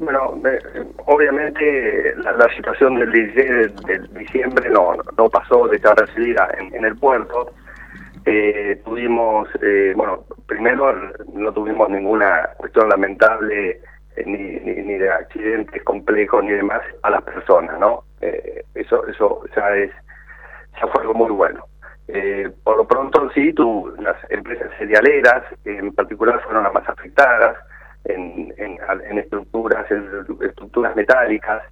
Bueno, obviamente la, situación del 16 de, diciembre no, no pasó de estar en, en el puerto. Eh, tuvimos, eh, bueno, primero no tuvimos ninguna cuestión lamentable eh, ni, ni, de accidentes complejos ni demás a las personas, ¿no? eso eso ya es ya fue algo muy bueno. por lo pronto sí, tú, las empresas cerealeras en particular fueron las más afectadas en, estructuras, estructuras metálicas.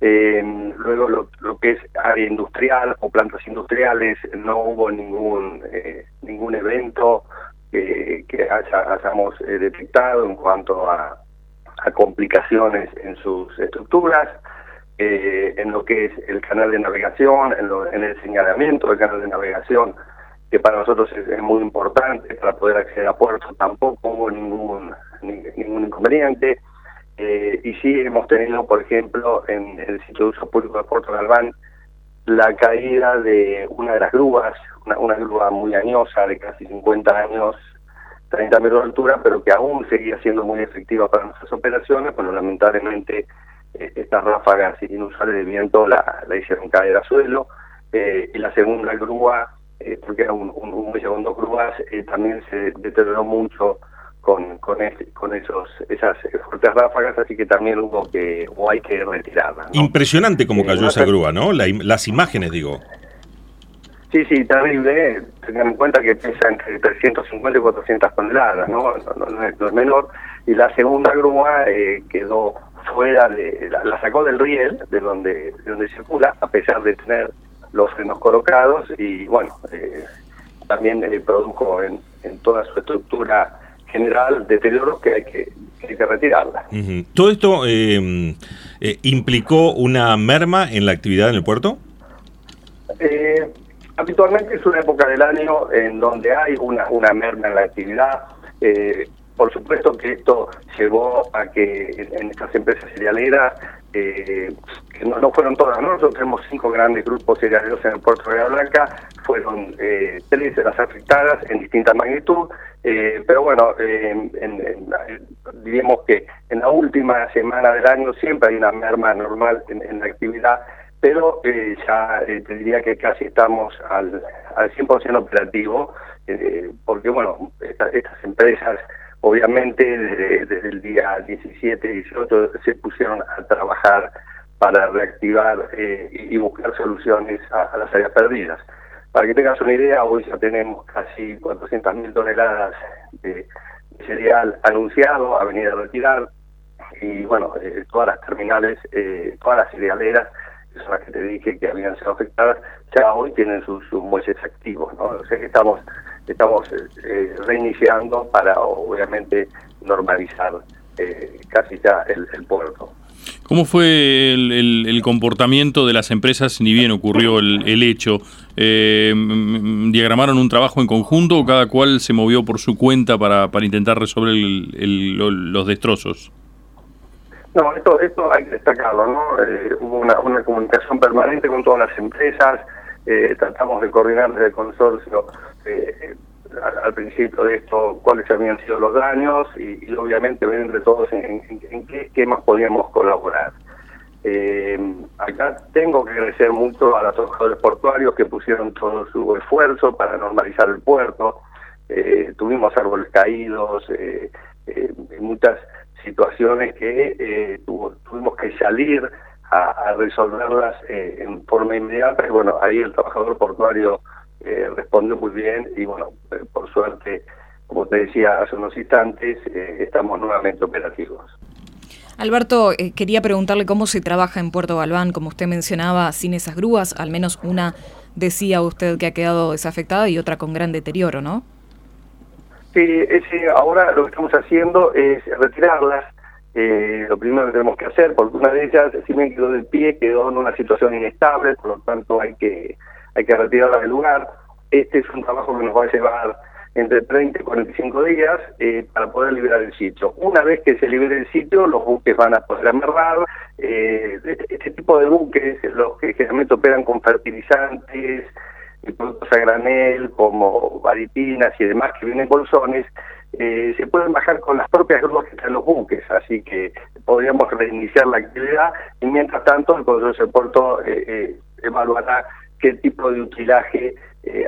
luego lo, que es área industrial o plantas industriales, no hubo ningún eh, ningún evento que, que hayamos eh, detectado en cuanto a, complicaciones en sus estructuras. Eh, en lo que es el canal de navegación, en, en el señalamiento del canal de navegación, que para nosotros es, muy importante para poder acceder a puertos, tampoco hubo ningún inconveniente. Eh, y sí hemos tenido, por ejemplo, en el sitio de uso público de Puerto Galván, la caída de una de las grúas, una, grúa muy añosa de casi 50 años, 30 metros de altura, pero que aún seguía siendo muy efectiva para nuestras operaciones, bueno, lamentablemente eh, estas ráfagas inusuales de viento la, hicieron caer a suelo, eh, y la segunda grúa eh, porque era un, un, un grúas, eh, también se deterioró mucho con con, con esos esas fuertes ráfagas, así que también hubo que o hay que retirarla. Impresionante como eh, cayó esa grúa, ¿no? las imágenes, digo. Sí, sí, terrible. Tengan en cuenta que pesa entre 350 y 400 toneladas, ¿no? No, no, es, menor. Y la segunda grúa quedó fuera de, la, sacó del riel, de donde, de donde circula, a pesar de tener los frenos colocados y bueno, eh, también eh, produjo en, en, toda su estructura general deterioro que hay que, hay que retirarla. ¿Todo esto em, eh, implicó una merma en la actividad en el puerto? habitualmente es una época del año en donde hay una, una merma en la actividad. por supuesto que esto llevó a que en, estas empresas cerealeras eh, que no, fueron todas, ¿no? nosotros tenemos cinco grandes grupos cerealeros en el puerto de Blanca, fueron eh, tres de las afectadas en distinta magnitud, eh, pero bueno, eh, diríamos que en la última semana del año siempre hay una merma normal en, la actividad, pero ya te diría que casi estamos al, al 100% operativo, porque bueno, estas empresas Obviamente desde, el día 17, 18 se pusieron a trabajar para reactivar eh, y buscar soluciones a, las áreas perdidas. Para que tengas una idea, hoy ya tenemos casi 400.000 toneladas de, cereal anunciado a venir a retirar y bueno, eh, todas las terminales, eh, todas las cerealeras, que son las que te dije que habían sido afectadas, ya hoy tienen sus, muelles activos, ¿no? O sea que estamos estamos eh, reiniciando para obviamente normalizar eh, casi ya el, puerto. ¿Cómo fue el, comportamiento de las empresas ni bien ocurrió el, hecho? Eh, ¿Diagramaron un trabajo en conjunto o cada cual se movió por su cuenta para, para intentar resolver los destrozos? No, esto, esto hay que destacarlo, ¿no? hubo una, una comunicación permanente con todas las empresas, eh, tratamos de coordinar desde el consorcio eh, al, principio de esto cuáles habían sido los daños y, obviamente ver entre todos en, qué, más podíamos colaborar. Eh, acá tengo que agradecer mucho a los trabajadores portuarios que pusieron todo su esfuerzo para normalizar el puerto. tuvimos árboles caídos, muchas situaciones que tuvimos que salir a, resolverlas eh, en forma inmediata y bueno, ahí el trabajador portuario eh, respondió muy bien y bueno, eh, por suerte, como te decía hace unos instantes, estamos nuevamente operativos. Alberto, quería preguntarle cómo se trabaja en Puerto Galván, como usted mencionaba, sin esas grúas, al menos una decía usted que ha quedado desafectada y otra con gran deterioro, ¿no? Sí, ese, ahora lo que estamos haciendo es retirarlas, eh, lo primero que tenemos que hacer, porque una de ellas, si bien quedó del pie, quedó en una situación inestable, por lo tanto hay que, hay que retirarla del lugar. Este es un trabajo que nos va a llevar entre 30 y 45 días eh, para poder liberar el sitio. Una vez que se libere el sitio, los buques van a poder amarrar. Eh, este, este, tipo de buques, los que generalmente operan con fertilizantes, y productos a granel, como varipinas y demás que vienen bolsones, eh, se pueden bajar con las propias grúas que están los buques, así que podríamos reiniciar la actividad y mientras tanto el Consejo de Puerto evaluará qué tipo de utilaje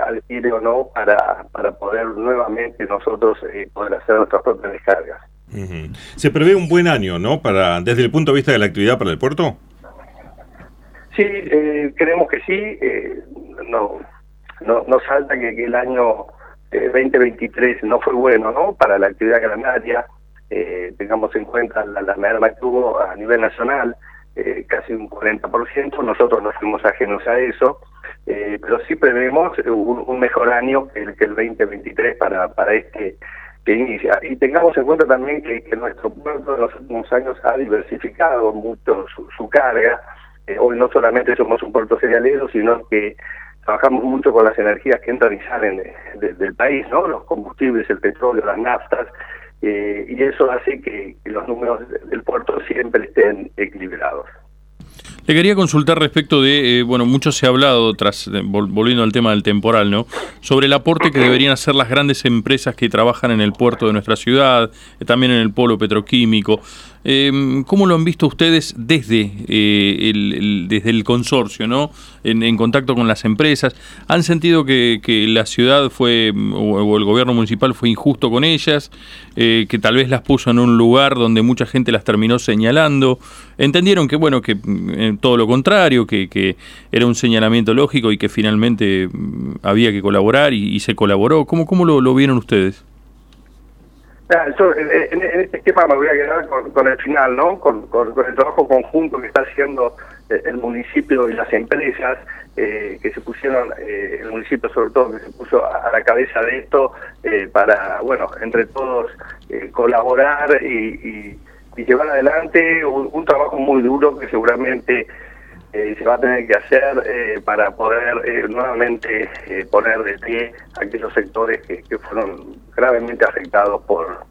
adquiere o no para, para poder nuevamente nosotros poder hacer nuestras propias descargas. Se prevé un buen año, ¿no? Para desde el punto de vista de la actividad para el puerto. Sí, eh, creemos que sí. Eh, no, no, no salta que, el año 2023 eh, no fue bueno, ¿no? Para la actividad granaria. Eh, tengamos en cuenta la, la merma que tuvo a nivel nacional, casi un 40%. Nosotros no fuimos ajenos a eso. Pero sí prevemos un, mejor año que el, que el 2023 para, para este que inicia. Y tengamos en cuenta también que, nuestro puerto en los últimos años ha diversificado mucho su, carga. Eh, hoy no solamente somos un puerto cerealero, sino que trabajamos mucho con las energías que entran y salen del país, ¿no? Los combustibles, el petróleo, las naftas, eh, y eso hace que los números del puerto siempre estén equilibrados. Le quería consultar respecto de, eh, bueno, mucho se ha hablado, tras volviendo al tema del temporal, ¿no? Sobre el aporte que deberían hacer las grandes empresas que trabajan en el puerto de nuestra ciudad, eh, también en el polo petroquímico. Eh, ¿Cómo lo han visto ustedes desde, eh, el, desde el consorcio, ¿no? En, contacto con las empresas? ¿Han sentido que, la ciudad fue, o, el gobierno municipal fue injusto con ellas? Eh, ¿Que tal vez las puso en un lugar donde mucha gente las terminó señalando? ¿Entendieron que, bueno, que mm, todo lo contrario, que, era un señalamiento lógico y que finalmente mm, había que colaborar y, se colaboró? ¿Cómo, cómo lo vieron ustedes? En, este esquema me voy a quedar con, el final, ¿no? Con, el trabajo conjunto que está haciendo eh, el municipio y las empresas eh, que se pusieron, eh, el municipio sobre todo que se puso a, la cabeza de esto para, bueno, entre todos colaborar y, llevar adelante un, trabajo muy duro que seguramente se va a tener que hacer para poder nuevamente poner de pie aquellos sectores que, que fueron gravemente afectados por,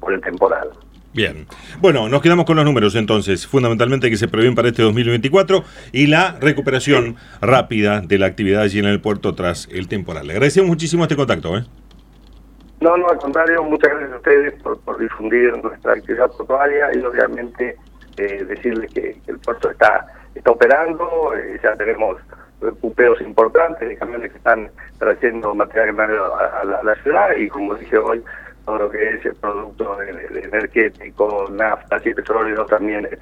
por el temporal. Bien. Bueno, nos quedamos con los números entonces, fundamentalmente que se prevén para este 2024 y la recuperación rápida de la actividad allí en el puerto tras el temporal. Le agradecemos muchísimo este contacto. ¿eh? No, no, al contrario, muchas gracias a ustedes por, difundir nuestra actividad portuaria y obviamente eh, decirles que, el puerto está, está operando, eh, ya tenemos cupeos importantes de camiones que están trayendo material a, a, la, ciudad y como dije hoy, todo lo que es el producto energético, naftas y petróleo también está